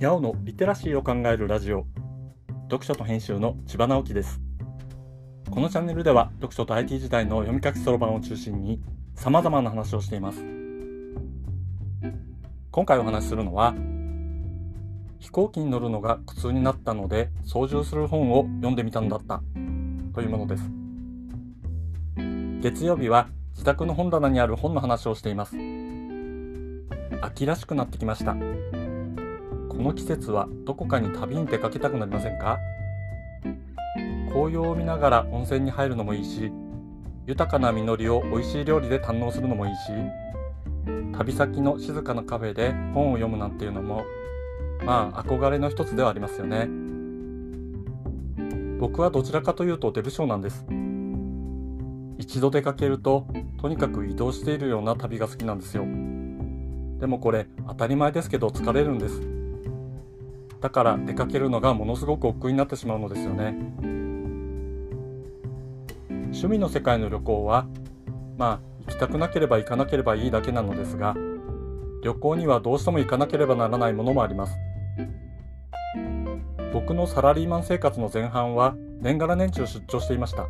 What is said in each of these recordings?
ヤオのリテラシーを考えるラジオ。読書と編集の千葉直樹です。このチャンネルでは読書と IT 時代の読み書きそろばんを中心に様々な話をしています。今回お話しするのは飛行機に乗るのが苦痛になったので操縦する本を読んでみたのだったというものです。月曜日は自宅の本棚にある本の話をしています。秋らしくなってきました。この季節はどこかに旅に出かけたくなりませんか？紅葉を見ながら温泉に入るのもいいし豊かな実りを美味しい料理で堪能するのもいいし旅先の静かなカフェで本を読むなんていうのもまあ憧れの一つではありますよね。僕はどちらかというとデブ症なんです。一度出かけるととにかく移動しているような旅が好きなんですよ。でもこれ当たり前ですけど疲れるんです。だから出かけるのがものすごく億劫になってしまうのですよね。趣味の世界の旅行はまあ行きたくなければ行かなければいいだけなのですが旅行にはどうしても行かなければならないものもあります。僕のサラリーマン生活の前半は年がら年中出張していました。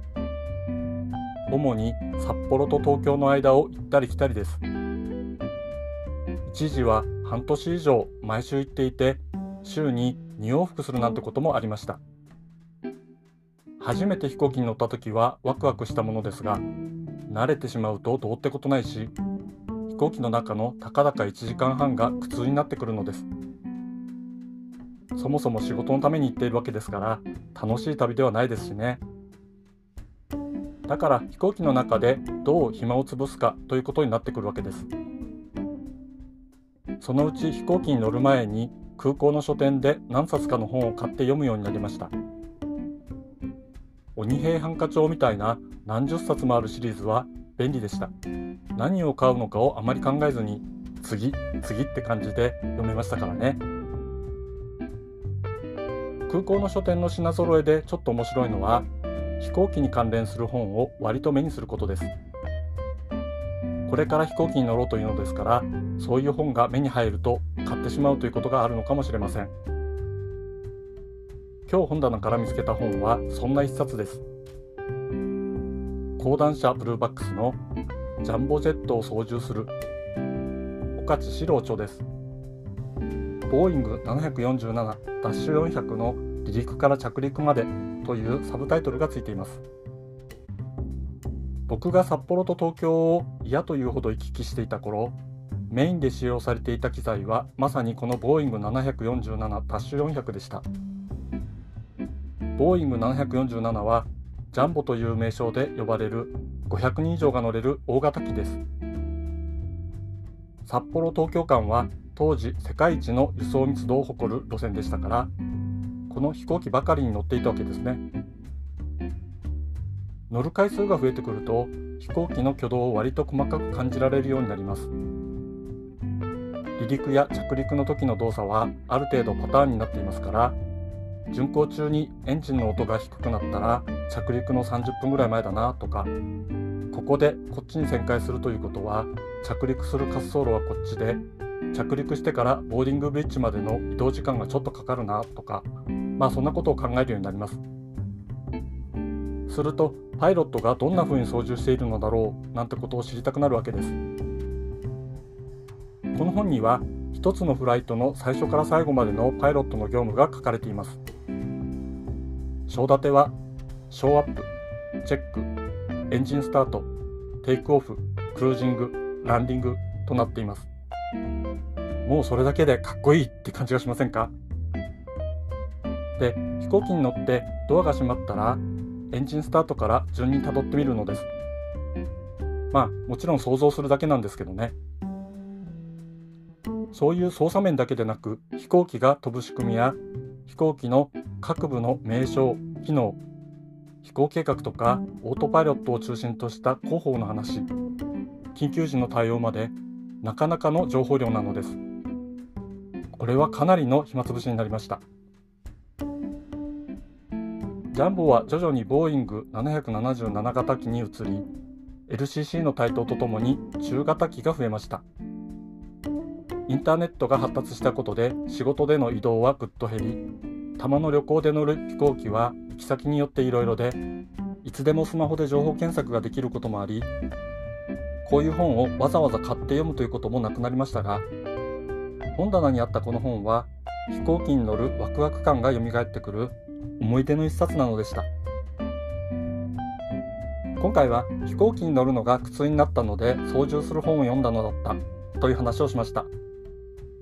主に札幌と東京の間を行ったり来たりです。一時は半年以上毎週行っていて週に2往復するなんてこともありました。初めて飛行機に乗った時はワクワクしたものですが慣れてしまうとどうってことないし飛行機の中のたかだか1時間半が苦痛になってくるのです。そもそも仕事のために行っているわけですから楽しい旅ではないですしね。だから飛行機の中でどう暇を潰すかということになってくるわけです。そのうち飛行機に乗る前に空港の書店で何冊かの本を買って読むようになりました。鬼平犯科帳みたいな何十冊もあるシリーズは便利でした。何を買うのかをあまり考えずに次次って感じで読めましたからね。空港の書店の品揃えでちょっと面白いのは飛行機に関連する本を割と目にすることです。これから飛行機に乗ろうというのですからそういう本が目に入ると買ってしまうということがあるのかもしれません。今日本棚から見つけた本はそんな一冊です。講談社ブルーバックスのジャンボジェットを操縦する岡地史郎著です。ボーイング747ダッシュ400の離陸から着陸までというサブタイトルがついています。僕が札幌と東京を嫌というほど行き来していた頃メインで使用されていた機材はまさにこのボーイング747ダッシュ400でした。ボーイング747はジャンボという名称で呼ばれる500人以上が乗れる大型機です。札幌東京間は当時世界一の輸送密度を誇る路線でしたからこの飛行機ばかりに乗っていたわけですね。乗る回数が増えてくると飛行機の挙動を割と細かく感じられるようになります。離陸や着陸の時の動作はある程度パターンになっていますから巡航中にエンジンの音が低くなったら着陸の30分ぐらい前だなとかここでこっちに旋回するということは着陸する滑走路はこっちで着陸してからボーディングブリッジまでの移動時間がちょっとかかるなとかまあそんなことを考えるようになります。するとパイロットがどんな風に操縦しているのだろうなんてことを知りたくなるわけです。この本には一つのフライトの最初から最後までのパイロットの業務が書かれています。章立てはショーアップチェックエンジンスタートテイクオフクルージングランディングとなっています。もうそれだけでかっこいいって感じがしませんか？で飛行機に乗ってドアが閉まったらエンジンスタートから順にたどってみるのです。まあもちろん想像するだけなんですけどね。そういう操作面だけでなく飛行機が飛ぶ仕組みや飛行機の各部の名称機能飛行計画とかオートパイロットを中心とした広報の話緊急時の対応までなかなかの情報量なのです。これはかなりの暇つぶしになりました。ジャンボは徐々にボーイング777型機に移り LCC の台頭とともに中型機が増えました。インターネットが発達したことで仕事での移動はぐっと減り、たまの旅行で乗る飛行機は行き先によっていろいろで、いつでもスマホで情報検索ができることもあり、こういう本をわざわざ買って読むということもなくなりましたが、本棚にあったこの本は飛行機に乗るワクワク感が蘇ってくる思い出の一冊なのでした。今回は飛行機に乗るのが苦痛になったので操縦する本を読んだのだったという話をしました。